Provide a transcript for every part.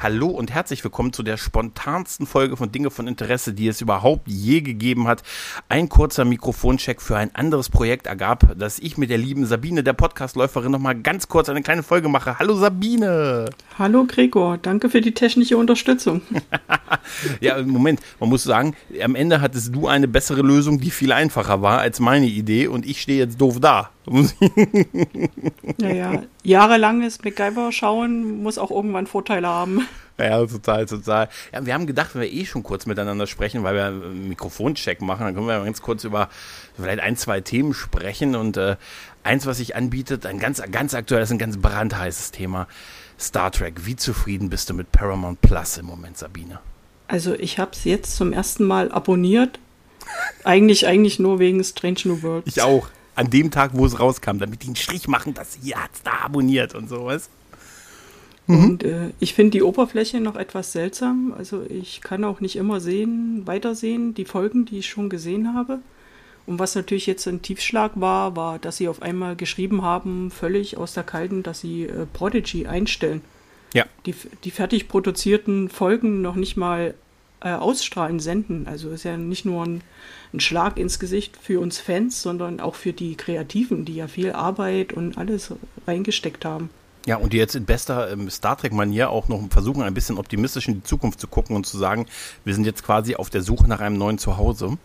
Hallo und herzlich willkommen zu der spontansten Folge von Dinge von Interesse, die es überhaupt je gegeben hat. Ein kurzer Mikrofoncheck für ein anderes Projekt ergab, dass ich mit der lieben Sabine, der Podcastläuferin, nochmal ganz kurz eine kleine Folge mache. Hallo Sabine! Hallo Gregor, danke für die technische Unterstützung. ja, Moment, man muss sagen, am Ende hattest du eine bessere Lösung, die viel einfacher war als meine Idee und ich stehe jetzt doof da. ja, ja, jahrelanges MacGyver schauen muss auch irgendwann Vorteile haben. Ja, total, total. Ja, wir haben gedacht, wenn wir eh schon kurz miteinander sprechen, weil wir einen Mikrofoncheck machen, dann können wir ganz kurz über vielleicht ein, zwei Themen sprechen. Und äh, eins, was sich anbietet, ein ganz, ganz aktuelles, ein ganz brandheißes Thema. Star Trek. Wie zufrieden bist du mit Paramount Plus im Moment, Sabine? Also ich habe es jetzt zum ersten Mal abonniert. eigentlich, eigentlich nur wegen Strange New Worlds. Ich auch. An dem Tag, wo es rauskam, damit die einen Strich machen, dass ihr hat's da abonniert und sowas. Mhm. Und äh, ich finde die Oberfläche noch etwas seltsam. Also ich kann auch nicht immer sehen, weitersehen, die Folgen, die ich schon gesehen habe. Und was natürlich jetzt ein Tiefschlag war, war, dass sie auf einmal geschrieben haben, völlig aus der Kalten, dass sie äh, Prodigy einstellen. Ja. Die, die fertig produzierten Folgen noch nicht mal äh, ausstrahlen, senden. Also ist ja nicht nur ein, ein, Schlag ins Gesicht für uns Fans, sondern auch für die Kreativen, die ja viel Arbeit und alles reingesteckt haben. Ja, und die jetzt in bester ähm, Star Trek-Manier auch noch versuchen, ein bisschen optimistisch in die Zukunft zu gucken und zu sagen, wir sind jetzt quasi auf der Suche nach einem neuen Zuhause.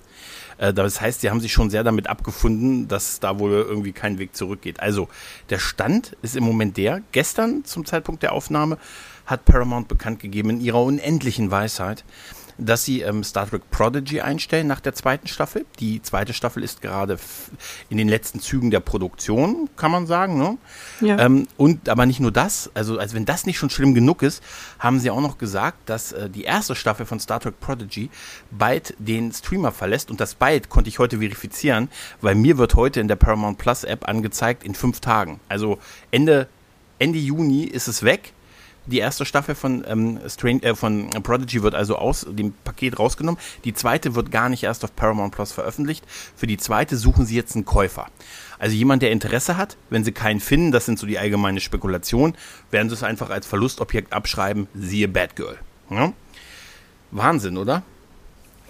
Äh, das heißt, sie haben sich schon sehr damit abgefunden, dass da wohl irgendwie kein Weg zurückgeht. Also, der Stand ist im Moment der, gestern zum Zeitpunkt der Aufnahme hat Paramount bekannt gegeben in ihrer unendlichen Weisheit, dass sie ähm, Star Trek Prodigy einstellen nach der zweiten Staffel. Die zweite Staffel ist gerade in den letzten Zügen der Produktion, kann man sagen. Ne? Ja. Ähm, und aber nicht nur das, also als wenn das nicht schon schlimm genug ist, haben sie auch noch gesagt, dass äh, die erste Staffel von Star Trek Prodigy bald den Streamer verlässt. Und das bald konnte ich heute verifizieren, weil mir wird heute in der Paramount Plus App angezeigt in fünf Tagen. Also Ende, Ende Juni ist es weg die erste Staffel von, ähm, Strange, äh, von Prodigy wird also aus dem Paket rausgenommen. Die zweite wird gar nicht erst auf Paramount Plus veröffentlicht. Für die zweite suchen sie jetzt einen Käufer. Also jemand, der Interesse hat, wenn sie keinen finden, das sind so die allgemeine Spekulation, werden sie es einfach als Verlustobjekt abschreiben, siehe Batgirl. Ja? Wahnsinn, oder?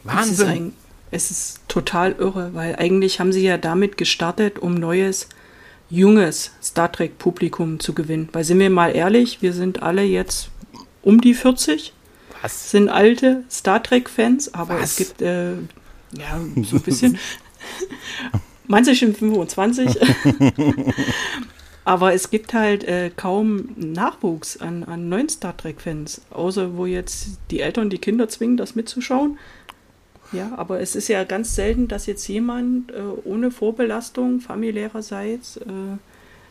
Wahnsinn. Es ist, ein, es ist total irre, weil eigentlich haben sie ja damit gestartet, um neues junges Star Trek-Publikum zu gewinnen. Weil sind wir mal ehrlich, wir sind alle jetzt um die 40, Was? sind alte Star Trek-Fans, aber Was? es gibt äh, ja so ein bisschen. Manche sind 25. aber es gibt halt äh, kaum Nachwuchs an, an neuen Star Trek-Fans, außer wo jetzt die Eltern die Kinder zwingen, das mitzuschauen. Ja, aber es ist ja ganz selten, dass jetzt jemand äh, ohne Vorbelastung familiärerseits äh,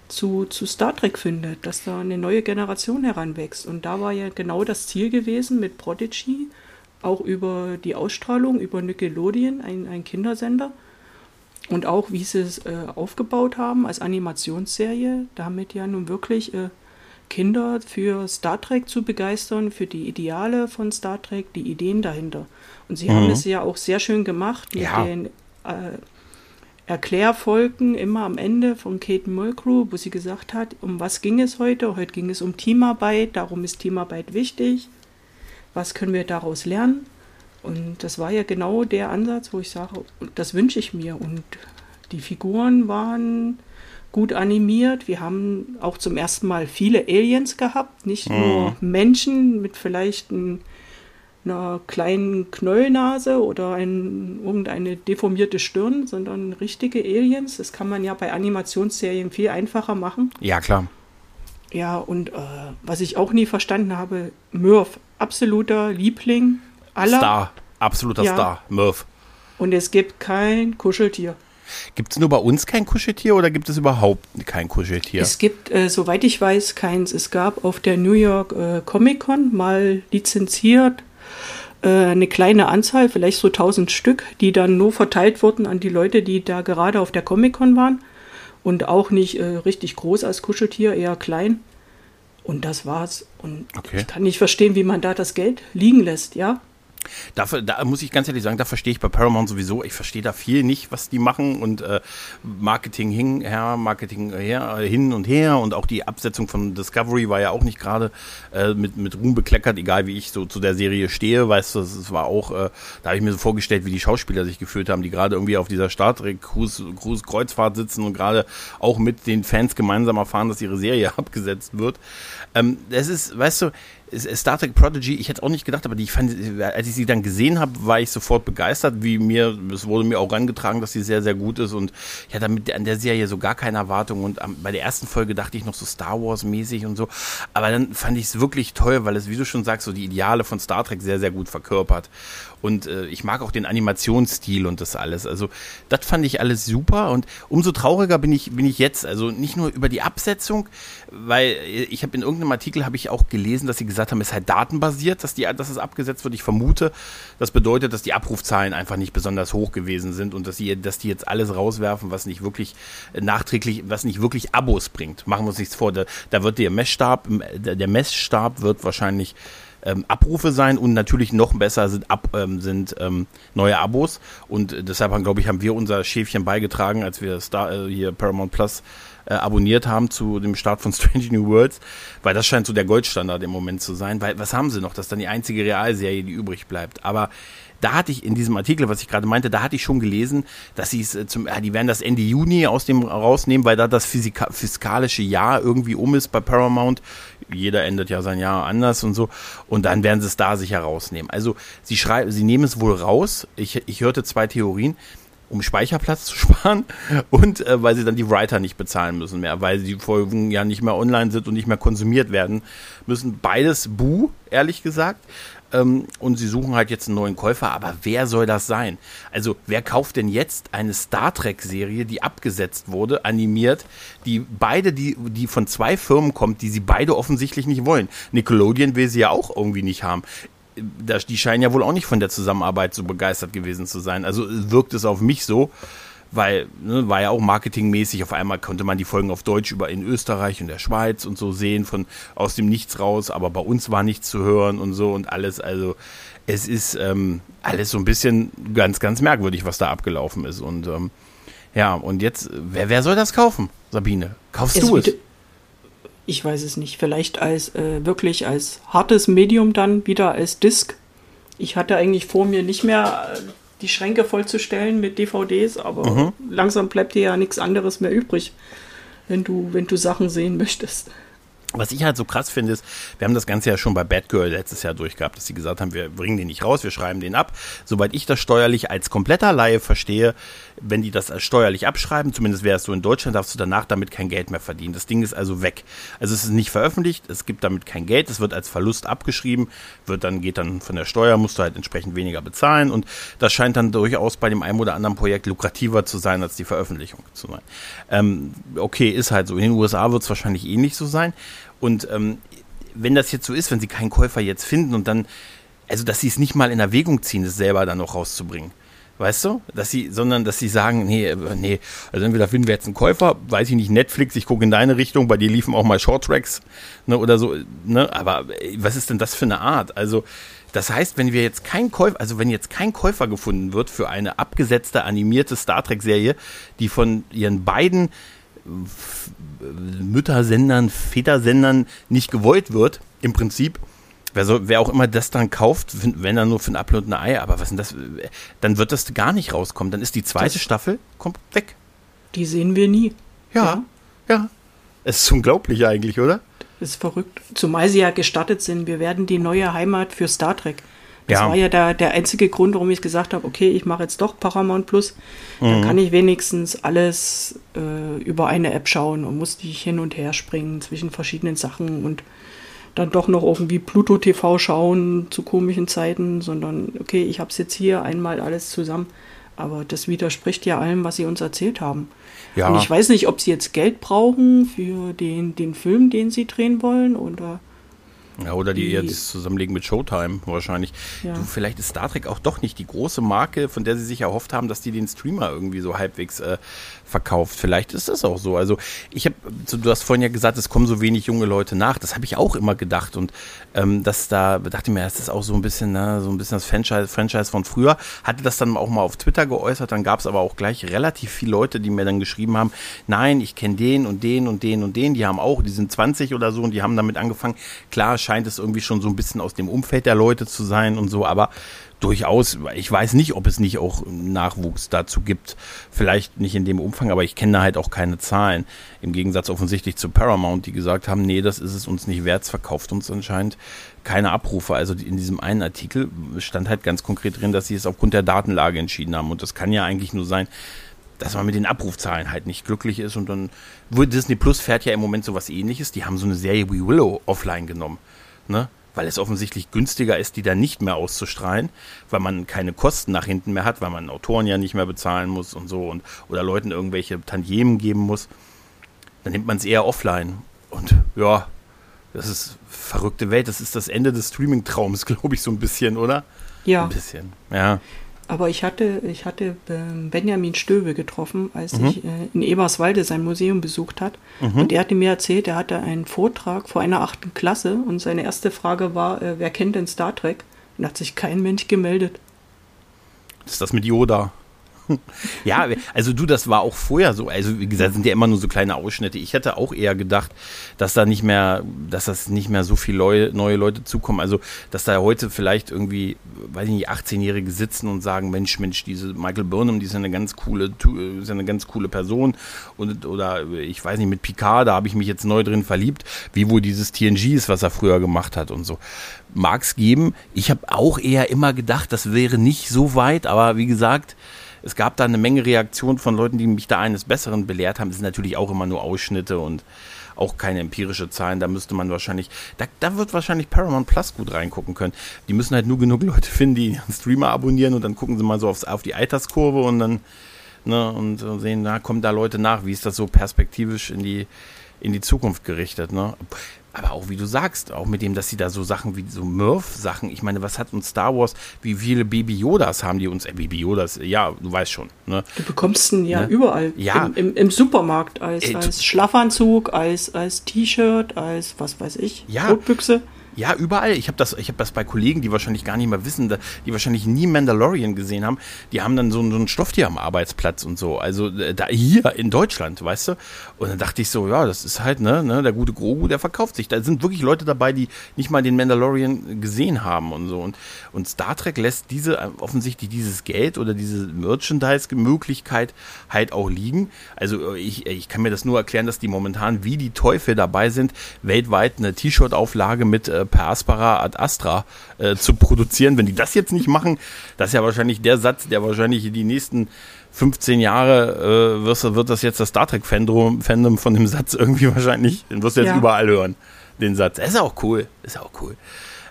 zu, zu Star Trek findet, dass da eine neue Generation heranwächst. Und da war ja genau das Ziel gewesen mit Prodigy, auch über die Ausstrahlung, über Nickelodeon, ein, ein Kindersender. Und auch, wie sie es äh, aufgebaut haben als Animationsserie, damit ja nun wirklich äh, Kinder für Star Trek zu begeistern, für die Ideale von Star Trek, die Ideen dahinter. Und sie mhm. haben es ja auch sehr schön gemacht mit ja. den äh, Erklärfolgen immer am Ende von Kate Mulgrew, wo sie gesagt hat, um was ging es heute? Heute ging es um Teamarbeit, darum ist Teamarbeit wichtig. Was können wir daraus lernen? Und das war ja genau der Ansatz, wo ich sage, das wünsche ich mir. Und die Figuren waren gut animiert. Wir haben auch zum ersten Mal viele Aliens gehabt, nicht mhm. nur Menschen mit vielleicht ein einer kleinen Knollnase oder ein, irgendeine deformierte Stirn, sondern richtige Aliens. Das kann man ja bei Animationsserien viel einfacher machen. Ja, klar. Ja, und äh, was ich auch nie verstanden habe, Murph, absoluter Liebling aller. Star, absoluter ja. Star, Murph. Und es gibt kein Kuscheltier. Gibt es nur bei uns kein Kuscheltier oder gibt es überhaupt kein Kuscheltier? Es gibt, äh, soweit ich weiß, keins. Es gab auf der New York äh, Comic Con mal lizenziert eine kleine Anzahl, vielleicht so 1000 Stück, die dann nur verteilt wurden an die Leute, die da gerade auf der Comic-Con waren. Und auch nicht äh, richtig groß als Kuscheltier, eher klein. Und das war's. Und okay. ich kann nicht verstehen, wie man da das Geld liegen lässt, ja. Dafür, da muss ich ganz ehrlich sagen, da verstehe ich bei Paramount sowieso, ich verstehe da viel nicht, was die machen und äh, Marketing hin, her, Marketing her, äh, hin und her und auch die Absetzung von Discovery war ja auch nicht gerade äh, mit, mit Ruhm bekleckert, egal wie ich so zu der Serie stehe, weißt du, es war auch, äh, da habe ich mir so vorgestellt, wie die Schauspieler sich gefühlt haben, die gerade irgendwie auf dieser Star Trek Cruise Kreuzfahrt sitzen und gerade auch mit den Fans gemeinsam erfahren, dass ihre Serie abgesetzt wird. Ähm, das ist, weißt du, Star Trek Prodigy, ich hätte auch nicht gedacht, aber die, ich fand, als ich sie dann gesehen habe, war ich sofort begeistert, wie mir, es wurde mir auch rangetragen, dass sie sehr, sehr gut ist und ich hatte mit, an der Serie so gar keine Erwartung und bei der ersten Folge dachte ich noch so Star Wars mäßig und so, aber dann fand ich es wirklich toll, weil es, wie du schon sagst, so die Ideale von Star Trek sehr, sehr gut verkörpert und äh, ich mag auch den Animationsstil und das alles. Also das fand ich alles super und umso trauriger bin ich bin ich jetzt. Also nicht nur über die Absetzung, weil ich habe in irgendeinem Artikel habe ich auch gelesen, dass sie gesagt haben, es ist halt datenbasiert, dass die dass es abgesetzt wird. Ich vermute, das bedeutet, dass die Abrufzahlen einfach nicht besonders hoch gewesen sind und dass sie dass die jetzt alles rauswerfen, was nicht wirklich nachträglich, was nicht wirklich Abos bringt. Machen wir uns nichts vor. Da, da wird der Messstab der Messstab wird wahrscheinlich ähm, Abrufe sein und natürlich noch besser sind, ab, ähm, sind ähm, neue Abos. Und äh, deshalb, glaube ich, haben wir unser Schäfchen beigetragen, als wir Star, äh, hier Paramount Plus äh, abonniert haben zu dem Start von Strange New Worlds, weil das scheint so der Goldstandard im Moment zu sein. Weil was haben sie noch? Das ist dann die einzige Realserie, die übrig bleibt. Aber da hatte ich in diesem Artikel, was ich gerade meinte, da hatte ich schon gelesen, dass sie es äh, zum, ja, die werden das Ende Juni aus dem rausnehmen, weil da das Physika fiskalische Jahr irgendwie um ist bei Paramount. Jeder endet ja sein Jahr anders und so. Und dann werden sie es da sicher rausnehmen. Also sie schreiben, sie nehmen es wohl raus. Ich, ich hörte zwei Theorien um Speicherplatz zu sparen und äh, weil sie dann die Writer nicht bezahlen müssen mehr, weil die Folgen ja nicht mehr online sind und nicht mehr konsumiert werden müssen. Beides buh, ehrlich gesagt. Ähm, und sie suchen halt jetzt einen neuen Käufer, aber wer soll das sein? Also wer kauft denn jetzt eine Star Trek-Serie, die abgesetzt wurde, animiert, die beide, die, die von zwei Firmen kommt, die sie beide offensichtlich nicht wollen. Nickelodeon will sie ja auch irgendwie nicht haben die scheinen ja wohl auch nicht von der Zusammenarbeit so begeistert gewesen zu sein. Also wirkt es auf mich so, weil ne, war ja auch marketingmäßig. Auf einmal konnte man die Folgen auf Deutsch über in Österreich und der Schweiz und so sehen von aus dem Nichts raus, aber bei uns war nichts zu hören und so und alles. Also es ist ähm, alles so ein bisschen ganz, ganz merkwürdig, was da abgelaufen ist. Und ähm, ja, und jetzt, wer, wer soll das kaufen, Sabine? Kaufst es du es? Ich weiß es nicht. Vielleicht als äh, wirklich als hartes Medium dann wieder als Disc. Ich hatte eigentlich vor mir nicht mehr äh, die Schränke vollzustellen mit DVDs, aber mhm. langsam bleibt dir ja nichts anderes mehr übrig, wenn du, wenn du Sachen sehen möchtest. Was ich halt so krass finde, ist, wir haben das Ganze ja schon bei Bad Girl letztes Jahr durchgehabt, dass sie gesagt haben, wir bringen den nicht raus, wir schreiben den ab. Soweit ich das steuerlich als kompletter Laie verstehe, wenn die das steuerlich abschreiben, zumindest wäre es so in Deutschland, darfst du danach damit kein Geld mehr verdienen. Das Ding ist also weg. Also es ist nicht veröffentlicht, es gibt damit kein Geld, es wird als Verlust abgeschrieben, wird dann, geht dann von der Steuer, musst du halt entsprechend weniger bezahlen und das scheint dann durchaus bei dem einen oder anderen Projekt lukrativer zu sein, als die Veröffentlichung zu sein. Ähm, okay, ist halt so. In den USA wird es wahrscheinlich ähnlich so sein. Und ähm, wenn das jetzt so ist, wenn sie keinen Käufer jetzt finden und dann, also dass sie es nicht mal in Erwägung ziehen, es selber dann noch rauszubringen. Weißt du? Dass sie, sondern dass sie sagen, nee, äh, nee, also entweder finden wir jetzt einen Käufer, weiß ich nicht, Netflix, ich gucke in deine Richtung, bei dir liefen auch mal Shorttracks, ne, oder so, ne, aber äh, was ist denn das für eine Art? Also, das heißt, wenn wir jetzt kein Käufer, also wenn jetzt kein Käufer gefunden wird für eine abgesetzte animierte Star Trek Serie, die von ihren beiden Müttersendern, Vätersendern nicht gewollt wird, im Prinzip, wer, so, wer auch immer das dann kauft, wenn er nur für ein Apfel und ein Ei, aber was denn das, dann wird das gar nicht rauskommen. Dann ist die zweite das, Staffel kommt weg. Die sehen wir nie. Ja, ja. ja. Es ist unglaublich eigentlich, oder? Das ist verrückt. Zumal sie ja gestattet sind. Wir werden die neue Heimat für Star Trek. Das ja. war ja der, der einzige Grund, warum ich gesagt habe, okay, ich mache jetzt doch Paramount Plus. Mhm. Dann kann ich wenigstens alles äh, über eine App schauen und muss nicht hin und her springen zwischen verschiedenen Sachen und dann doch noch irgendwie Pluto TV schauen zu komischen Zeiten, sondern okay, ich habe es jetzt hier einmal alles zusammen. Aber das widerspricht ja allem, was sie uns erzählt haben. Ja. Und ich weiß nicht, ob sie jetzt Geld brauchen für den, den Film, den sie drehen wollen oder Ja, oder die, die eher das Zusammenlegen mit Showtime wahrscheinlich. Ja. Du, vielleicht ist Star Trek auch doch nicht die große Marke, von der sie sich erhofft haben, dass die den Streamer irgendwie so halbwegs äh, verkauft. Vielleicht ist das auch so. Also ich habe, du hast vorhin ja gesagt, es kommen so wenig junge Leute nach. Das habe ich auch immer gedacht und ähm, dass da dachte ich mir, das ist auch so ein bisschen, ne, so ein bisschen das Franchise, Franchise von früher. Hatte das dann auch mal auf Twitter geäußert. Dann gab es aber auch gleich relativ viele Leute, die mir dann geschrieben haben, nein, ich kenne den und den und den und den. Die haben auch, die sind 20 oder so und die haben damit angefangen. Klar scheint es irgendwie schon so ein bisschen aus dem Umfeld der Leute zu sein und so, aber durchaus, ich weiß nicht, ob es nicht auch Nachwuchs dazu gibt. Vielleicht nicht in dem Umfang, aber ich kenne da halt auch keine Zahlen. Im Gegensatz offensichtlich zu Paramount, die gesagt haben, nee, das ist es uns nicht wert, es verkauft uns anscheinend keine Abrufe. Also in diesem einen Artikel stand halt ganz konkret drin, dass sie es aufgrund der Datenlage entschieden haben. Und das kann ja eigentlich nur sein, dass man mit den Abrufzahlen halt nicht glücklich ist und dann Disney Plus fährt ja im Moment sowas ähnliches. Die haben so eine Serie wie Willow offline genommen. Ne? Weil es offensichtlich günstiger ist, die dann nicht mehr auszustrahlen, weil man keine Kosten nach hinten mehr hat, weil man Autoren ja nicht mehr bezahlen muss und so und oder Leuten irgendwelche Tantiemen geben muss. Dann nimmt man es eher offline. Und ja, das ist verrückte Welt. Das ist das Ende des Streaming-Traums, glaube ich, so ein bisschen, oder? Ja. Ein bisschen, ja. Aber ich hatte, ich hatte ähm, Benjamin Stöbe getroffen, als mhm. ich äh, in Eberswalde sein Museum besucht hat. Mhm. Und er hatte mir erzählt, er hatte einen Vortrag vor einer achten Klasse und seine erste Frage war, äh, wer kennt denn Star Trek? Und hat sich kein Mensch gemeldet. ist das mit Yoda? ja, also du, das war auch vorher so. Also wie gesagt, sind ja immer nur so kleine Ausschnitte. Ich hätte auch eher gedacht, dass da nicht mehr, dass das nicht mehr so viele Leu neue Leute zukommen. Also dass da heute vielleicht irgendwie, weiß ich nicht, 18-Jährige sitzen und sagen, Mensch, Mensch, diese Michael Burnham, die ist eine ganz coole, ist eine ganz coole Person. Und oder ich weiß nicht, mit Picard, da habe ich mich jetzt neu drin verliebt, wie wohl dieses TNG ist, was er früher gemacht hat und so. Mag es geben. Ich habe auch eher immer gedacht, das wäre nicht so weit, aber wie gesagt, es gab da eine Menge Reaktionen von Leuten, die mich da eines Besseren belehrt haben. Es sind natürlich auch immer nur Ausschnitte und auch keine empirische Zahlen. Da müsste man wahrscheinlich, da, da wird wahrscheinlich Paramount Plus gut reingucken können. Die müssen halt nur genug Leute finden, die einen Streamer abonnieren und dann gucken sie mal so aufs, auf die Alterskurve und dann ne, und sehen, da kommen da Leute nach. Wie ist das so perspektivisch in die in die Zukunft gerichtet? Ne? Aber auch wie du sagst, auch mit dem, dass sie da so Sachen wie so Murph-Sachen, ich meine, was hat uns Star Wars, wie viele Baby Yodas haben die uns, äh, Baby Yodas, ja, du weißt schon. Ne? Du bekommst ihn ja ne? überall. Ja. Im, im, im Supermarkt, als, äh, als Schlafanzug, als, als T-Shirt, als was weiß ich, ja. Rotbüchse. Ja, überall. Ich habe das, habe das bei Kollegen, die wahrscheinlich gar nicht mehr wissen, die wahrscheinlich nie Mandalorian gesehen haben. Die haben dann so, so ein Stofftier am Arbeitsplatz und so. Also äh, da hier in Deutschland, weißt du. Und dann dachte ich so, ja, das ist halt ne, ne, der gute Grogu, der verkauft sich. Da sind wirklich Leute dabei, die nicht mal den Mandalorian gesehen haben und so. Und, und Star Trek lässt diese äh, offensichtlich dieses Geld oder diese Merchandise-Möglichkeit halt auch liegen. Also äh, ich, ich kann mir das nur erklären, dass die momentan wie die Teufel dabei sind, weltweit eine T-Shirt-Auflage mit äh, per Aspera ad Astra äh, zu produzieren. Wenn die das jetzt nicht machen, das ist ja wahrscheinlich der Satz, der wahrscheinlich die nächsten 15 Jahre äh, wirst, wird das jetzt das Star Trek Fandom, Fandom von dem Satz irgendwie wahrscheinlich, den wirst du jetzt ja. überall hören, den Satz. Das ist auch cool, ist auch cool.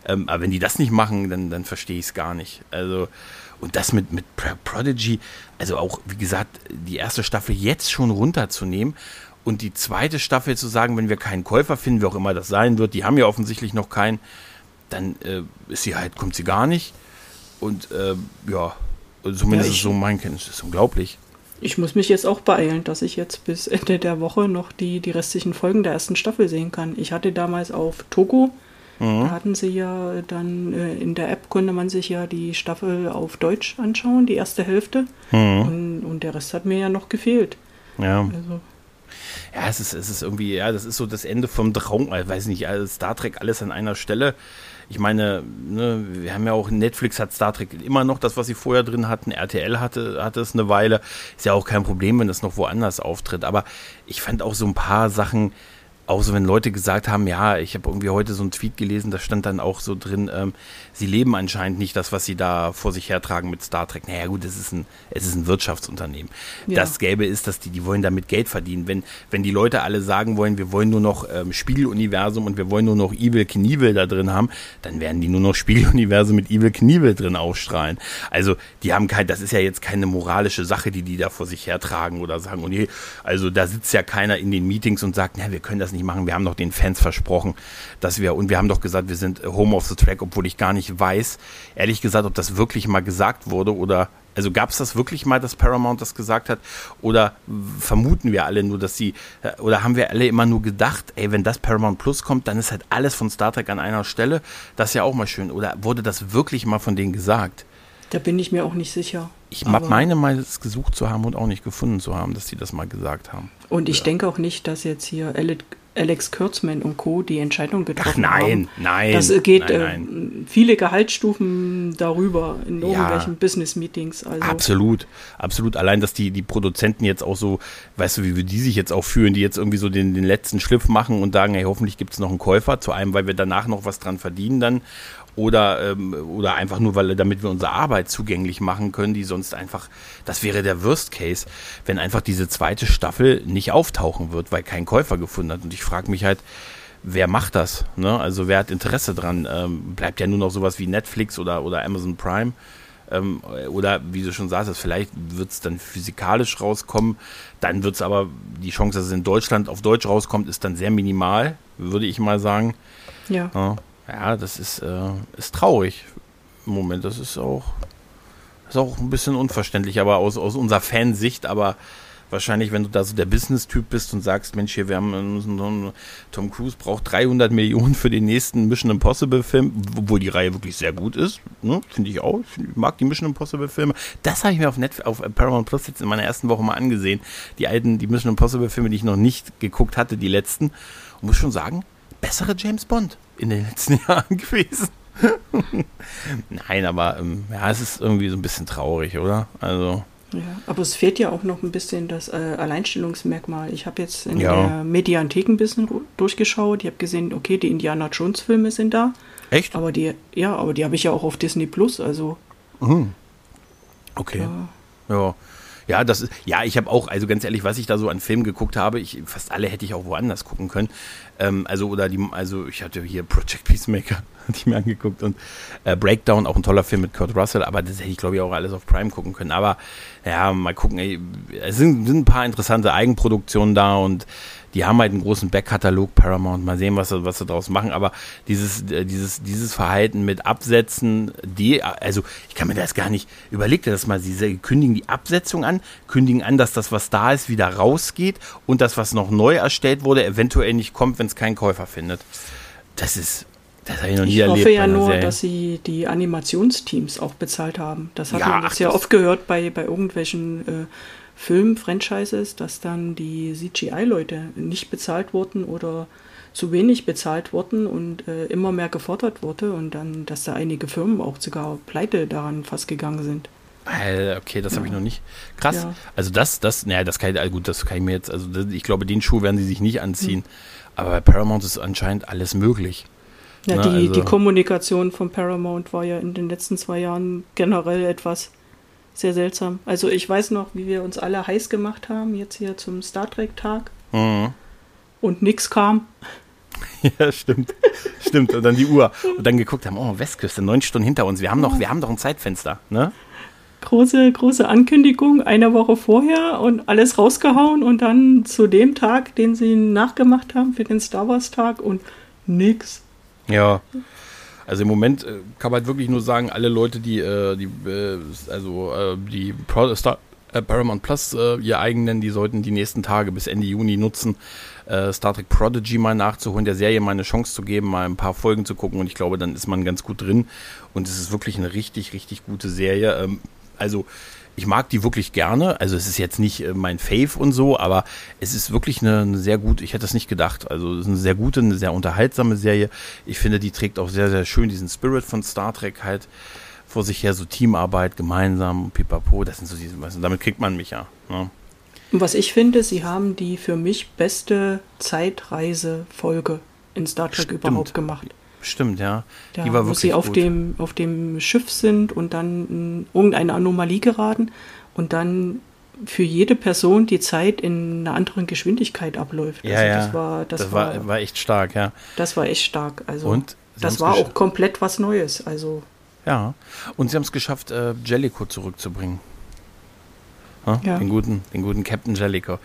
Ähm, aber wenn die das nicht machen, dann, dann verstehe ich es gar nicht. Also, und das mit, mit Prodigy, also auch, wie gesagt, die erste Staffel jetzt schon runterzunehmen und die zweite Staffel zu sagen, wenn wir keinen Käufer finden, wie auch immer das sein wird, die haben ja offensichtlich noch keinen, dann äh, ist sie halt, kommt sie gar nicht. Und äh, ja, zumindest ja, ich, so mein Kenntnis, das ist unglaublich. Ich muss mich jetzt auch beeilen, dass ich jetzt bis Ende der Woche noch die, die restlichen Folgen der ersten Staffel sehen kann. Ich hatte damals auf Togo, mhm. da hatten sie ja dann äh, in der App konnte man sich ja die Staffel auf Deutsch anschauen, die erste Hälfte. Mhm. Und, und der Rest hat mir ja noch gefehlt. Ja. Also, ja, es ist, es ist irgendwie, ja, das ist so das Ende vom Traum, ich weiß nicht, also Star Trek alles an einer Stelle. Ich meine, ne, wir haben ja auch, Netflix hat Star Trek immer noch das, was sie vorher drin hatten, RTL hatte, hatte es eine Weile. Ist ja auch kein Problem, wenn das noch woanders auftritt. Aber ich fand auch so ein paar Sachen, auch so, wenn Leute gesagt haben, ja, ich habe irgendwie heute so einen Tweet gelesen, da stand dann auch so drin, ähm, sie leben anscheinend nicht das, was sie da vor sich hertragen mit Star Trek. Naja gut, es ist ein, es ist ein Wirtschaftsunternehmen. Ja. Das Gelbe ist, dass die, die wollen damit Geld verdienen. Wenn, wenn die Leute alle sagen wollen, wir wollen nur noch ähm, Spiegeluniversum und wir wollen nur noch Evil Knievel da drin haben, dann werden die nur noch Spiegeluniversum mit Evil Knievel drin ausstrahlen. Also die haben kein, das ist ja jetzt keine moralische Sache, die die da vor sich hertragen oder sagen, und oh nee, also da sitzt ja keiner in den Meetings und sagt, na, wir können das nicht nicht machen. Wir haben doch den Fans versprochen, dass wir, und wir haben doch gesagt, wir sind Home of the Track, obwohl ich gar nicht weiß, ehrlich gesagt, ob das wirklich mal gesagt wurde oder also gab es das wirklich mal, dass Paramount das gesagt hat? Oder vermuten wir alle nur, dass sie, äh, oder haben wir alle immer nur gedacht, ey, wenn das Paramount Plus kommt, dann ist halt alles von Star Trek an einer Stelle. Das ist ja auch mal schön. Oder wurde das wirklich mal von denen gesagt? Da bin ich mir auch nicht sicher. Ich meine mal, es gesucht zu haben und auch nicht gefunden zu haben, dass sie das mal gesagt haben. Und ich ja. denke auch nicht, dass jetzt hier Alex Kürzmann und Co. die Entscheidung getroffen Ach, nein, haben. Nein, Das geht nein, nein. Äh, viele Gehaltsstufen darüber in irgendwelchen ja, Business-Meetings. Also. Absolut, absolut. Allein, dass die, die Produzenten jetzt auch so, weißt du, wie wir die sich jetzt auch fühlen, die jetzt irgendwie so den, den letzten Schliff machen und sagen, hey, hoffentlich gibt es noch einen Käufer, zu einem, weil wir danach noch was dran verdienen dann oder, ähm, oder einfach nur, weil damit wir unsere Arbeit zugänglich machen können, die sonst einfach, das wäre der Worst Case, wenn einfach diese zweite Staffel nicht auftauchen wird, weil kein Käufer gefunden hat. Und ich frage mich halt, wer macht das? Ne? Also wer hat Interesse dran? Ähm, bleibt ja nur noch sowas wie Netflix oder, oder Amazon Prime. Ähm, oder wie du schon sagst, vielleicht wird es dann physikalisch rauskommen. Dann wird es aber, die Chance, dass es in Deutschland auf Deutsch rauskommt, ist dann sehr minimal, würde ich mal sagen. Ja. ja. Ja, das ist, äh, ist traurig im Moment. Das ist auch, ist auch ein bisschen unverständlich, aber aus, aus unserer Fansicht, aber wahrscheinlich, wenn du da so der Business-Typ bist und sagst, Mensch, hier, wir haben Tom Cruise braucht 300 Millionen für den nächsten Mission Impossible-Film, obwohl die Reihe wirklich sehr gut ist, ne? finde ich auch. Ich mag die Mission Impossible-Filme. Das habe ich mir auf, Netflix, auf Paramount Plus jetzt in meiner ersten Woche mal angesehen. Die alten, die Mission Impossible-Filme, die ich noch nicht geguckt hatte, die letzten. Und muss schon sagen, bessere James Bond in den letzten Jahren gewesen. Nein, aber ähm, ja, es ist irgendwie so ein bisschen traurig, oder? Also. Ja, aber es fehlt ja auch noch ein bisschen das äh, Alleinstellungsmerkmal. Ich habe jetzt in ja. der Mediathek ein bisschen durchgeschaut. Ich habe gesehen, okay, die Indiana Jones Filme sind da. Echt? Aber die, ja, aber die habe ich ja auch auf Disney Plus, also. Mhm. Okay. Ja. ja. Ja, das ist, ja, ich habe auch, also ganz ehrlich, was ich da so an Filmen geguckt habe, ich, fast alle hätte ich auch woanders gucken können. Ähm, also, oder die, also ich hatte hier Project Peacemaker, hatte ich mir angeguckt und äh, Breakdown, auch ein toller Film mit Kurt Russell, aber das hätte ich, glaube ich, auch alles auf Prime gucken können. Aber ja, mal gucken, ey, es sind, sind ein paar interessante Eigenproduktionen da und die haben halt einen großen Backkatalog Paramount. Mal sehen, was sie, was sie daraus machen. Aber dieses, äh, dieses, dieses Verhalten mit Absätzen, die, also ich kann mir das gar nicht, überleg dir das mal, sie kündigen die Absetzung an, kündigen an, dass das, was da ist, wieder rausgeht und das, was noch neu erstellt wurde, eventuell nicht kommt, wenn es keinen Käufer findet. Das ist, das habe ich noch nie ich erlebt. Ich hoffe ja nur, Serie. dass sie die Animationsteams auch bezahlt haben. Das hat ja, man jetzt ja oft gehört bei, bei irgendwelchen äh, Film-Franchises, dass dann die CGI-Leute nicht bezahlt wurden oder zu wenig bezahlt wurden und äh, immer mehr gefordert wurde und dann, dass da einige Firmen auch sogar pleite daran fast gegangen sind. Okay, das habe ich noch nicht. Krass. Ja. Also das, das, naja, das kann ich, also gut, das kann ich mir jetzt, also ich glaube, den Schuh werden sie sich nicht anziehen. Hm. Aber bei Paramount ist anscheinend alles möglich. Ja, Na, die, also die Kommunikation von Paramount war ja in den letzten zwei Jahren generell etwas sehr seltsam. Also ich weiß noch, wie wir uns alle heiß gemacht haben, jetzt hier zum Star Trek-Tag. Mhm. Und nichts kam. Ja, stimmt. stimmt. Und dann die Uhr. Und dann geguckt haben, oh, Westküste, neun Stunden hinter uns. Wir haben noch, wir haben doch ein Zeitfenster, ne? Große, große Ankündigung, eine Woche vorher und alles rausgehauen und dann zu dem Tag, den sie nachgemacht haben für den Star Wars Tag und nix. Ja. Also im Moment äh, kann man halt wirklich nur sagen, alle Leute, die, äh, die äh, also äh, die Pro Star äh, Paramount Plus ihr eigen nennen, die sollten die nächsten Tage bis Ende Juni nutzen, Star Trek Prodigy mal nachzuholen, der Serie mal eine Chance zu geben, mal ein paar Folgen zu gucken und ich glaube, dann ist man ganz gut drin und es ist wirklich eine richtig, richtig gute Serie. Ähm, also ich mag die wirklich gerne. Also es ist jetzt nicht äh, mein Fave und so, aber es ist wirklich eine, eine sehr gute, ich hätte das nicht gedacht. Also es ist eine sehr gute, eine sehr unterhaltsame Serie. Ich finde, die trägt auch sehr, sehr schön diesen Spirit von Star Trek halt vor sich her, so Teamarbeit, gemeinsam, pipapo, das sind so diese, du, damit kriegt man mich ja. Ne? Was ich finde, sie haben die für mich beste Zeitreise-Folge in Star Trek Stimmt. überhaupt gemacht. Stimmt, ja. Da, die war wo sie auf gut. dem, auf dem Schiff sind und dann in irgendeine Anomalie geraten und dann für jede Person die Zeit in einer anderen Geschwindigkeit abläuft. Ja, also ja. Das, war, das, das war, war, echt stark, ja. Das war echt stark. Also und das war auch komplett was Neues. Also ja. Und sie haben es geschafft, äh, Jellicoe zurückzubringen. Ne? Ja. Den, guten, den guten Captain Jellicoe.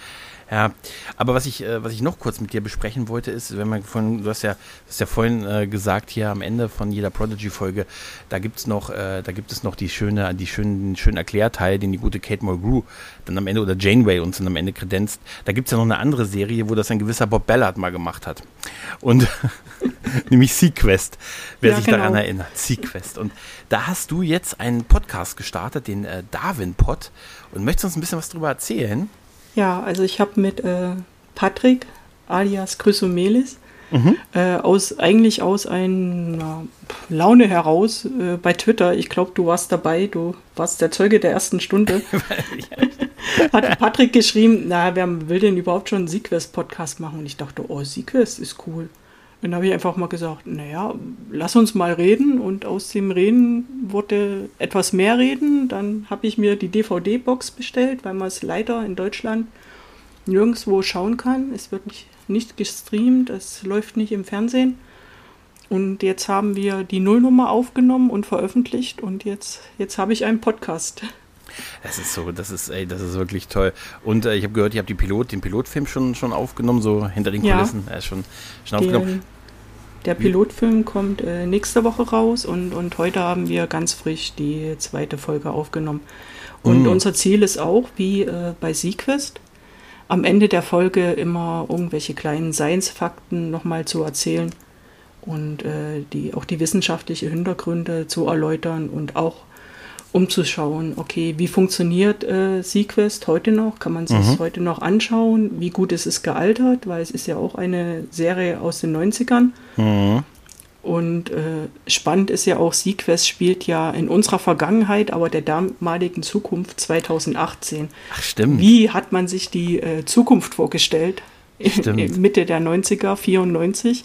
Ja, aber was ich, äh, was ich noch kurz mit dir besprechen wollte, ist, wenn man von, du hast ja, hast ja vorhin äh, gesagt, hier am Ende von jeder Prodigy-Folge, da gibt's noch, äh, da gibt es noch die schöne, die schönen, schönen Erklärteil, den die gute Kate Mulgrew dann am Ende oder Janeway uns dann am Ende kredenzt. Da gibt's ja noch eine andere Serie, wo das ein gewisser Bob Ballard mal gemacht hat. Und nämlich Sequest, wer ja, sich genau. daran erinnert. Sequest. Und da hast du jetzt einen Podcast gestartet, den äh, Darwin Pod. Und möchtest uns ein bisschen was drüber erzählen? Ja, also ich habe mit äh, Patrick alias Chrysomelis mhm. äh, aus eigentlich aus einer Laune heraus äh, bei Twitter, ich glaube, du warst dabei, du warst der Zeuge der ersten Stunde, hat Patrick geschrieben, na, wer will denn überhaupt schon einen Sequest-Podcast machen? Und ich dachte, oh, Sequest ist cool. Dann habe ich einfach mal gesagt, naja, lass uns mal reden. Und aus dem Reden wurde etwas mehr reden. Dann habe ich mir die DVD-Box bestellt, weil man es leider in Deutschland nirgendwo schauen kann. Es wird nicht, nicht gestreamt, es läuft nicht im Fernsehen. Und jetzt haben wir die Nullnummer aufgenommen und veröffentlicht und jetzt, jetzt habe ich einen Podcast. Das ist so, das ist, ey, das ist wirklich toll. Und äh, ich habe gehört, ihr habt die Pilot, den Pilotfilm schon, schon aufgenommen, so hinter den Kulissen. Ja, er ist schon, schon aufgenommen. Der Pilotfilm kommt äh, nächste Woche raus und, und heute haben wir ganz frisch die zweite Folge aufgenommen. Und mm. unser Ziel ist auch, wie äh, bei Sequest, am Ende der Folge immer irgendwelche kleinen Science-Fakten nochmal zu erzählen und äh, die, auch die wissenschaftlichen Hintergründe zu erläutern und auch um zu schauen, okay, wie funktioniert äh, Sequest heute noch? Kann man sich mhm. heute noch anschauen? Wie gut ist es gealtert? Weil es ist ja auch eine Serie aus den 90ern. Mhm. Und äh, spannend ist ja auch, Sequest spielt ja in unserer Vergangenheit, aber der damaligen Zukunft 2018. Ach, stimmt. Wie hat man sich die äh, Zukunft vorgestellt? Stimmt. Mitte der 90er, 94.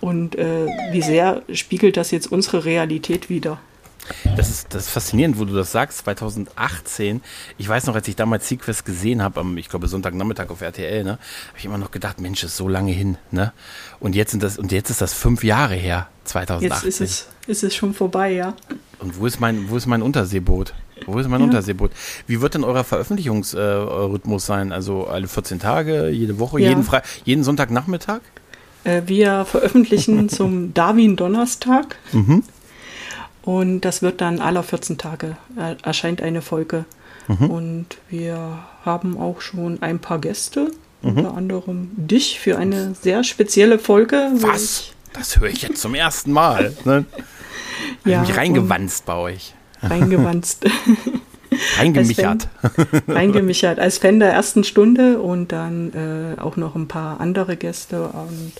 Und äh, wie sehr spiegelt das jetzt unsere Realität wieder? Das ist, das ist faszinierend, wo du das sagst, 2018. Ich weiß noch, als ich damals Sequest gesehen habe, am, ich glaube, Sonntagnachmittag auf RTL, ne, habe ich immer noch gedacht, Mensch, ist so lange hin, ne? Und jetzt sind das, und jetzt ist das fünf Jahre her, 2018. Jetzt ist es, ist es schon vorbei, ja. Und wo ist mein, wo ist mein Unterseeboot? Wo ist mein ja. Unterseeboot? Wie wird denn euer Veröffentlichungsrhythmus äh, sein? Also alle 14 Tage, jede Woche, ja. jeden, Fre jeden Sonntagnachmittag? Äh, wir veröffentlichen zum Darwin-Donnerstag. Mhm. Und das wird dann alle 14 Tage äh, erscheint eine Folge. Mhm. Und wir haben auch schon ein paar Gäste, mhm. unter anderem dich für eine sehr spezielle Folge. Was? Das höre ich jetzt zum ersten Mal. Ne? ja, mich reingewanzt bei euch. Reingewanzt. Reingemichert. reingemichert. Als Fan der ersten Stunde und dann äh, auch noch ein paar andere Gäste. Und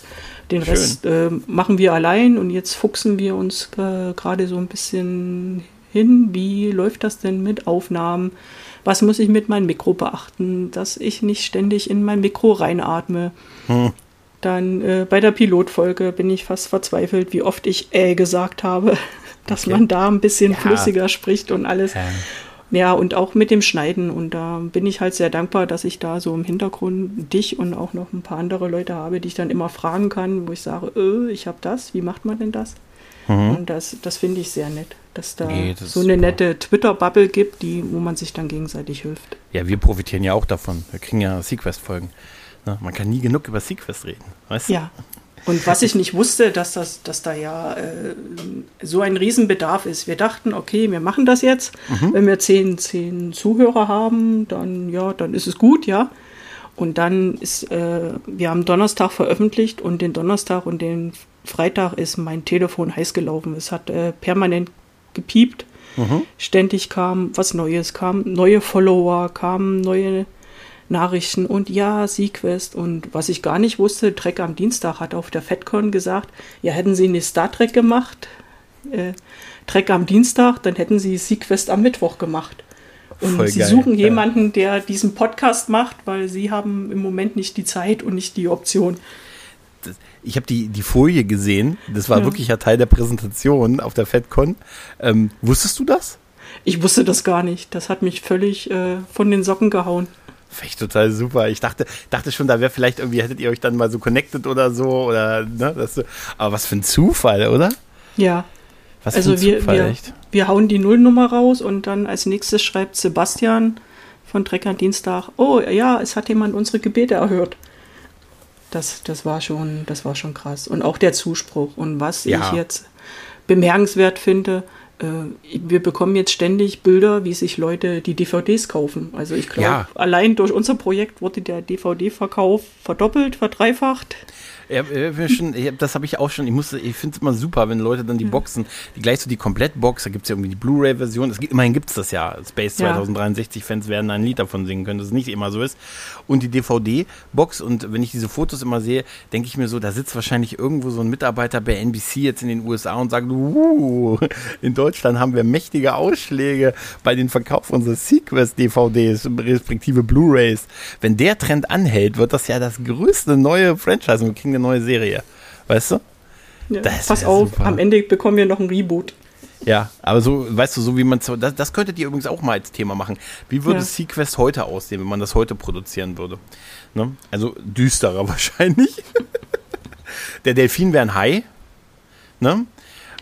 den Schön. Rest äh, machen wir allein und jetzt fuchsen wir uns äh, gerade so ein bisschen hin. Wie läuft das denn mit Aufnahmen? Was muss ich mit meinem Mikro beachten, dass ich nicht ständig in mein Mikro reinatme? Hm. Dann äh, bei der Pilotfolge bin ich fast verzweifelt, wie oft ich äh gesagt habe, dass okay. man da ein bisschen ja. flüssiger spricht und alles. Ja. Ja, und auch mit dem Schneiden. Und da bin ich halt sehr dankbar, dass ich da so im Hintergrund dich und auch noch ein paar andere Leute habe, die ich dann immer fragen kann, wo ich sage, äh, ich habe das, wie macht man denn das? Mhm. Und das, das finde ich sehr nett, dass da nee, das so eine super. nette Twitter-Bubble gibt, die, wo man sich dann gegenseitig hilft. Ja, wir profitieren ja auch davon. Wir kriegen ja Sequest-Folgen. Ne? Man kann nie genug über Sequest reden, weißt du? Ja, und was ich nicht wusste, dass, das, dass da ja äh, so ein Riesenbedarf ist. Wir dachten, okay, wir machen das jetzt. Mhm. Wenn wir zehn, zehn Zuhörer haben, dann ja, dann ist es gut, ja. Und dann ist, äh, wir haben Donnerstag veröffentlicht und den Donnerstag und den Freitag ist mein Telefon heiß gelaufen. Es hat äh, permanent gepiept. Mhm. Ständig kam was Neues, kam neue Follower, kamen neue Nachrichten und ja, Sequest und was ich gar nicht wusste, Trek am Dienstag hat auf der FedCon gesagt, ja, hätten sie nicht Star Trek gemacht, äh, Trek am Dienstag, dann hätten sie Sequest am Mittwoch gemacht. Und Voll sie geil. suchen jemanden, der diesen Podcast macht, weil sie haben im Moment nicht die Zeit und nicht die Option. Ich habe die, die Folie gesehen, das war ja. wirklich ein Teil der Präsentation auf der FedCon. Ähm, wusstest du das? Ich wusste das gar nicht. Das hat mich völlig äh, von den Socken gehauen. Finde ich total super. Ich dachte, dachte schon, da wäre vielleicht irgendwie, hättet ihr euch dann mal so connected oder so, oder, ne, das, aber was für ein Zufall, oder? Ja. Was also für ein wir, Zufall, wir, echt? wir hauen die Nullnummer raus und dann als nächstes schreibt Sebastian von Trecker Dienstag, oh ja, es hat jemand unsere Gebete erhört. Das, das war schon, das war schon krass. Und auch der Zuspruch. Und was ja. ich jetzt bemerkenswert finde, wir bekommen jetzt ständig Bilder, wie sich Leute die DVDs kaufen. Also ich glaube, ja. allein durch unser Projekt wurde der DVD-Verkauf verdoppelt, verdreifacht. Ja, schon, das habe ich auch schon. Ich, ich finde es immer super, wenn Leute dann die Boxen, die gleich so die Komplettbox, da gibt es ja irgendwie die Blu-ray-Version. Immerhin gibt es das ja. Space 2063-Fans werden ein Lied davon singen können, dass es nicht immer so ist. Und die DVD-Box. Und wenn ich diese Fotos immer sehe, denke ich mir so, da sitzt wahrscheinlich irgendwo so ein Mitarbeiter bei NBC jetzt in den USA und sagt, uh, in Deutschland haben wir mächtige Ausschläge bei den Verkauf unserer Sequest-DVDs, respektive Blu-rays. Wenn der Trend anhält, wird das ja das größte neue Franchise. Wir kriegen eine neue Serie. Weißt du? Ja, pass auf, super. am Ende bekommen wir noch ein Reboot. Ja, aber so, weißt du, so wie man das, das könntet ihr übrigens auch mal als Thema machen. Wie würde ja. Sequest heute aussehen, wenn man das heute produzieren würde? Ne? Also düsterer wahrscheinlich. Der Delfin wäre ein Hai. Ne?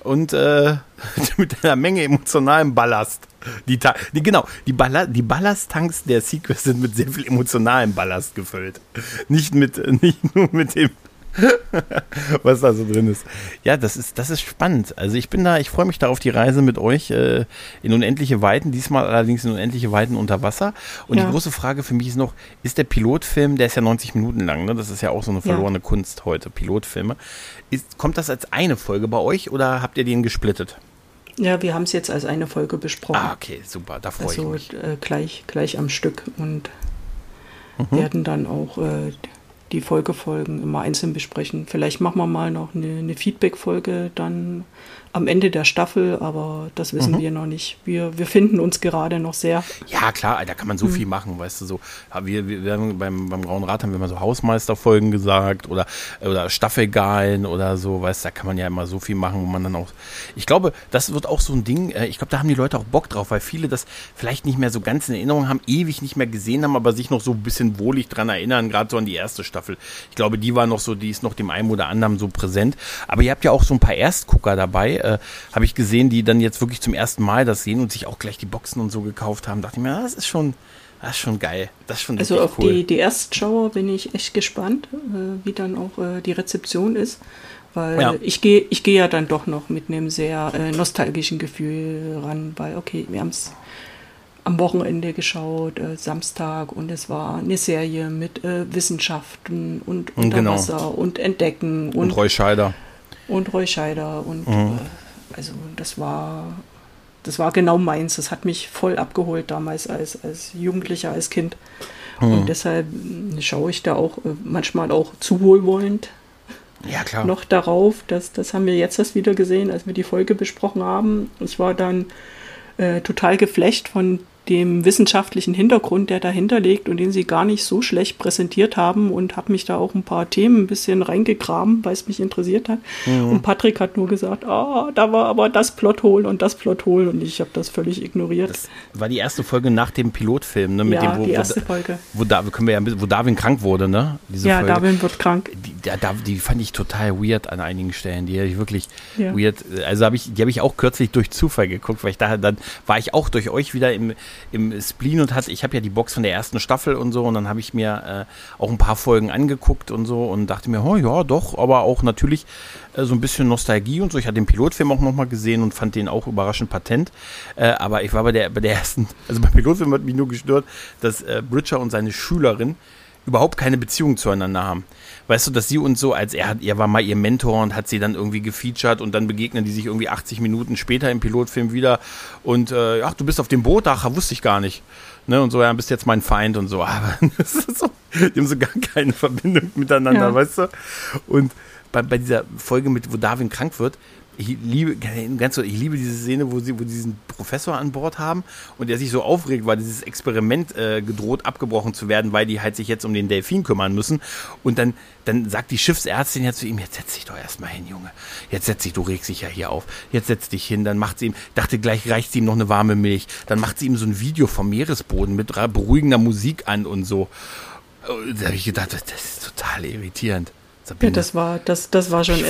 Und äh, mit einer Menge emotionalem Ballast. Die, die, genau, die, Balla die Ballasttanks der Sequest sind mit sehr viel emotionalem Ballast gefüllt. Nicht, mit, nicht nur mit dem was da so drin ist. Ja, das ist, das ist spannend. Also ich bin da, ich freue mich da auf die Reise mit euch äh, in unendliche Weiten, diesmal allerdings in unendliche Weiten unter Wasser. Und ja. die große Frage für mich ist noch, ist der Pilotfilm, der ist ja 90 Minuten lang, ne? Das ist ja auch so eine verlorene ja. Kunst heute, Pilotfilme. Ist, kommt das als eine Folge bei euch oder habt ihr den gesplittet? Ja, wir haben es jetzt als eine Folge besprochen. Ah, okay, super, da freue also, ich mich. Äh, gleich, gleich am Stück und mhm. werden dann auch äh, die Folgefolgen immer einzeln besprechen. Vielleicht machen wir mal noch eine, eine Feedback-Folge dann am Ende der Staffel, aber das wissen mhm. wir noch nicht. Wir, wir finden uns gerade noch sehr. Ja, klar, da kann man so mhm. viel machen, weißt du, so. Wir, wir, haben beim, beim Grauen Rat haben wir mal so Hausmeisterfolgen gesagt oder, oder Staffelgalen oder so, weißt du, da kann man ja immer so viel machen, wo man dann auch. Ich glaube, das wird auch so ein Ding, äh, ich glaube, da haben die Leute auch Bock drauf, weil viele das vielleicht nicht mehr so ganz in Erinnerung haben, ewig nicht mehr gesehen haben, aber sich noch so ein bisschen wohlig dran erinnern, gerade so an die erste Staffel. Ich glaube, die war noch so, die ist noch dem einen oder anderen so präsent. Aber ihr habt ja auch so ein paar Erstgucker dabei äh, habe ich gesehen, die dann jetzt wirklich zum ersten Mal das sehen und sich auch gleich die Boxen und so gekauft haben. Dachte ich mir, das ist schon, das ist schon geil. Das ist schon also auf cool. die, die Erstschauer bin ich echt gespannt, äh, wie dann auch äh, die Rezeption ist. Weil ja. ich gehe ich geh ja dann doch noch mit einem sehr äh, nostalgischen Gefühl ran, weil okay, wir haben es am Wochenende geschaut, äh, Samstag, und es war eine Serie mit äh, Wissenschaften und genau. Unterwasser genau. und Entdecken. Und, und Roy Scheider. Und Roy Scheider und mhm. Äh, also das war, das war genau meins. Das hat mich voll abgeholt damals als, als Jugendlicher, als Kind. Mhm. Und deshalb hm, schaue ich da auch äh, manchmal auch zu wohlwollend ja, klar. noch darauf. Das, das haben wir jetzt erst wieder gesehen, als wir die Folge besprochen haben. Ich war dann äh, total geflecht von dem wissenschaftlichen Hintergrund, der dahinter liegt und den sie gar nicht so schlecht präsentiert haben und habe mich da auch ein paar Themen ein bisschen reingegraben, weil es mich interessiert hat. Mhm. Und Patrick hat nur gesagt, ah, da war aber das Plothole und das Plothole und ich habe das völlig ignoriert. Das war die erste Folge nach dem Pilotfilm, ne? Mit ja, dem, wo, die erste wo, Folge. Wo, da, können wir ja, wo Darwin krank wurde, ne? Diese ja, Folge. Darwin wird krank. Die, die, die, fand ich total weird an einigen Stellen. Die habe ich wirklich ja. weird. Also habe ich, die habe ich auch kürzlich durch Zufall geguckt, weil ich da dann war ich auch durch euch wieder im, im Spleen und hatte, ich habe ja die Box von der ersten Staffel und so und dann habe ich mir äh, auch ein paar Folgen angeguckt und so und dachte mir, oh ja, doch, aber auch natürlich äh, so ein bisschen Nostalgie und so. Ich hatte den Pilotfilm auch nochmal gesehen und fand den auch überraschend patent. Äh, aber ich war bei der, bei der ersten, also beim Pilotfilm hat mich nur gestört, dass äh, Bridger und seine Schülerin überhaupt keine Beziehung zueinander haben. Weißt du, dass sie uns so, als er hat, er war mal ihr Mentor und hat sie dann irgendwie gefeatured und dann begegnen die sich irgendwie 80 Minuten später im Pilotfilm wieder und äh, ach, du bist auf dem Boot, ach, wusste ich gar nicht. Ne, und so, ja, bist jetzt mein Feind und so. Aber das ist so, die haben so gar keine Verbindung miteinander, ja. weißt du? Und bei, bei dieser Folge mit, wo Darwin krank wird, ich liebe, ganz so, ich liebe diese Szene, wo sie, wo diesen Professor an Bord haben und der sich so aufregt, weil dieses Experiment äh, gedroht abgebrochen zu werden, weil die halt sich jetzt um den Delfin kümmern müssen. Und dann, dann sagt die Schiffsärztin ja zu ihm, jetzt setz dich doch erstmal hin, Junge. Jetzt setz dich, du regst dich ja hier auf. Jetzt setz dich hin, dann macht sie ihm, dachte gleich reicht sie ihm noch eine warme Milch. Dann macht sie ihm so ein Video vom Meeresboden mit beruhigender Musik an und so. Da habe ich gedacht, das ist total irritierend. Sabine. Ja, das war, das, das war schon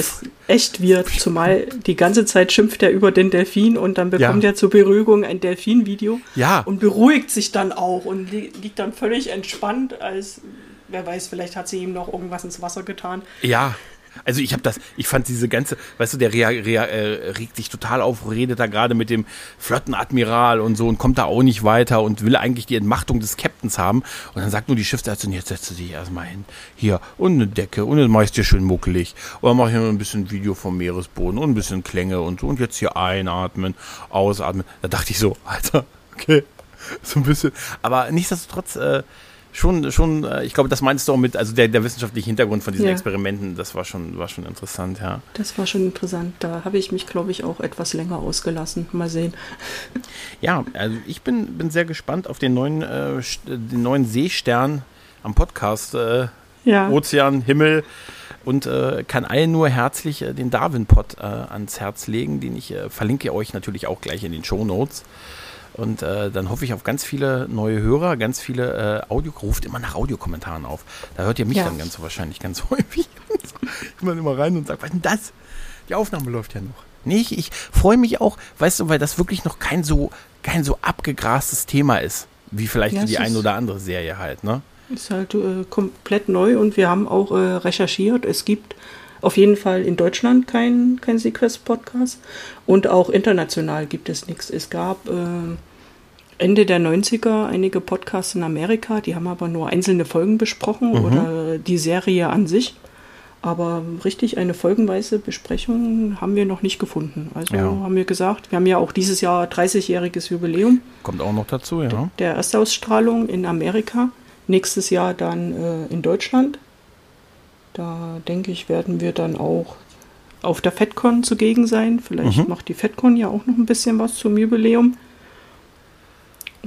echt weird, zumal die ganze Zeit schimpft er über den Delfin und dann bekommt ja. er zur Beruhigung ein Delfin-Video ja. und beruhigt sich dann auch und li liegt dann völlig entspannt, als wer weiß, vielleicht hat sie ihm noch irgendwas ins Wasser getan. Ja, also ich habe das, ich fand diese ganze, weißt du, der rea, rea, äh, regt sich total auf, redet da gerade mit dem Flottenadmiral und so und kommt da auch nicht weiter und will eigentlich die Entmachtung des Captains haben. Und dann sagt nur die Schiffsärztin, jetzt setze dich erstmal hin. Hier, und eine Decke und dann mach ich dir schön muckelig. Und dann mache ich noch ein bisschen Video vom Meeresboden und ein bisschen Klänge und so. Und jetzt hier einatmen, ausatmen. Da dachte ich so, Alter, okay. So ein bisschen. Aber nichtsdestotrotz, äh, schon, schon, äh, ich glaube, das meinst du auch mit, also der, der wissenschaftliche Hintergrund von diesen ja. Experimenten, das war schon, war schon interessant, ja. Das war schon interessant. Da habe ich mich, glaube ich, auch etwas länger ausgelassen. Mal sehen. Ja, also ich bin, bin sehr gespannt auf den neuen, äh, den neuen Seestern am Podcast. Äh, ja. Ozean, Himmel und äh, kann allen nur herzlich äh, den Darwin-Pod äh, ans Herz legen, den ich äh, verlinke euch natürlich auch gleich in den Show Notes. Und äh, dann hoffe ich auf ganz viele neue Hörer, ganz viele äh, Audio, ruft immer nach Audiokommentaren auf. Da hört ihr mich ja. dann ganz wahrscheinlich ganz häufig. ich mal immer rein und sage, was denn das? Die Aufnahme läuft ja noch. Nee, ich, freue mich auch, weißt du, weil das wirklich noch kein so, kein so abgegrastes Thema ist, wie vielleicht ja, die ein oder andere Serie halt, ne? Ist halt äh, komplett neu und wir haben auch äh, recherchiert. Es gibt auf jeden Fall in Deutschland kein, kein Sequest-Podcast und auch international gibt es nichts. Es gab äh, Ende der 90er einige Podcasts in Amerika, die haben aber nur einzelne Folgen besprochen mhm. oder die Serie an sich. Aber richtig eine folgenweise Besprechung haben wir noch nicht gefunden. Also ja. haben wir gesagt, wir haben ja auch dieses Jahr 30-jähriges Jubiläum. Kommt auch noch dazu, ja. Der Erstausstrahlung in Amerika. Nächstes Jahr dann äh, in Deutschland. Da denke ich, werden wir dann auch auf der FedCon zugegen sein. Vielleicht mhm. macht die FedCon ja auch noch ein bisschen was zum Jubiläum.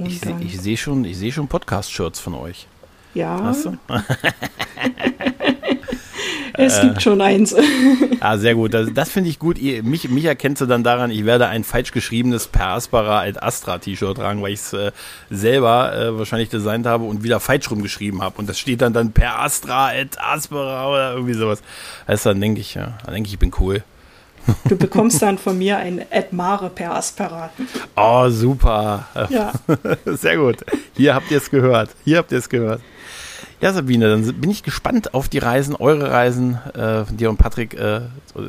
Und ich sehe seh schon, seh schon Podcast-Shirts von euch. Ja. Hast du? Es äh, gibt schon eins. ah, sehr gut. Das, das finde ich gut. Ihr, mich, mich erkennst du dann daran, ich werde ein falsch geschriebenes Per Aspera et Astra T-Shirt tragen, weil ich es äh, selber äh, wahrscheinlich designt habe und wieder falsch rumgeschrieben habe. Und das steht dann dann Per Astra et Aspera oder irgendwie sowas. Also dann denke ich, ja, dann denke ich, ich bin cool. Du bekommst dann von mir ein Admare per Aspera. Oh, super. Ja. Sehr gut. Hier habt ihr es gehört. Hier habt ihr es gehört. Ja, Sabine, dann bin ich gespannt auf die Reisen, eure Reisen, äh, dir und Patrick äh,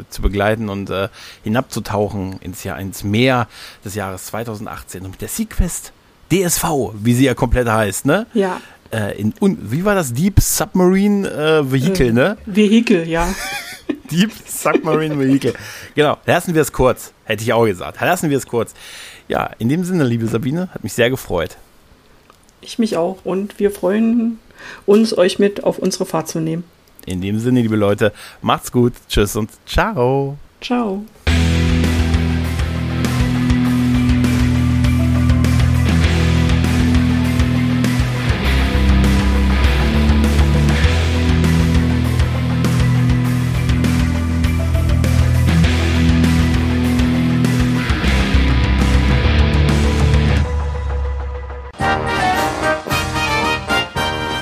zu begleiten und äh, hinabzutauchen ins Jahr, ins Meer des Jahres 2018 und mit der Sequest DSV, wie sie ja komplett heißt, ne? Ja. Äh, in, und wie war das? Deep Submarine äh, Vehicle, äh, ne? Vehicle, ja. Deep Submarine Vehicle. Genau, lassen wir es kurz. Hätte ich auch gesagt. Lassen wir es kurz. Ja, in dem Sinne, liebe Sabine, hat mich sehr gefreut. Ich mich auch. Und wir freuen uns, euch mit auf unsere Fahrt zu nehmen. In dem Sinne, liebe Leute, macht's gut. Tschüss und ciao. Ciao.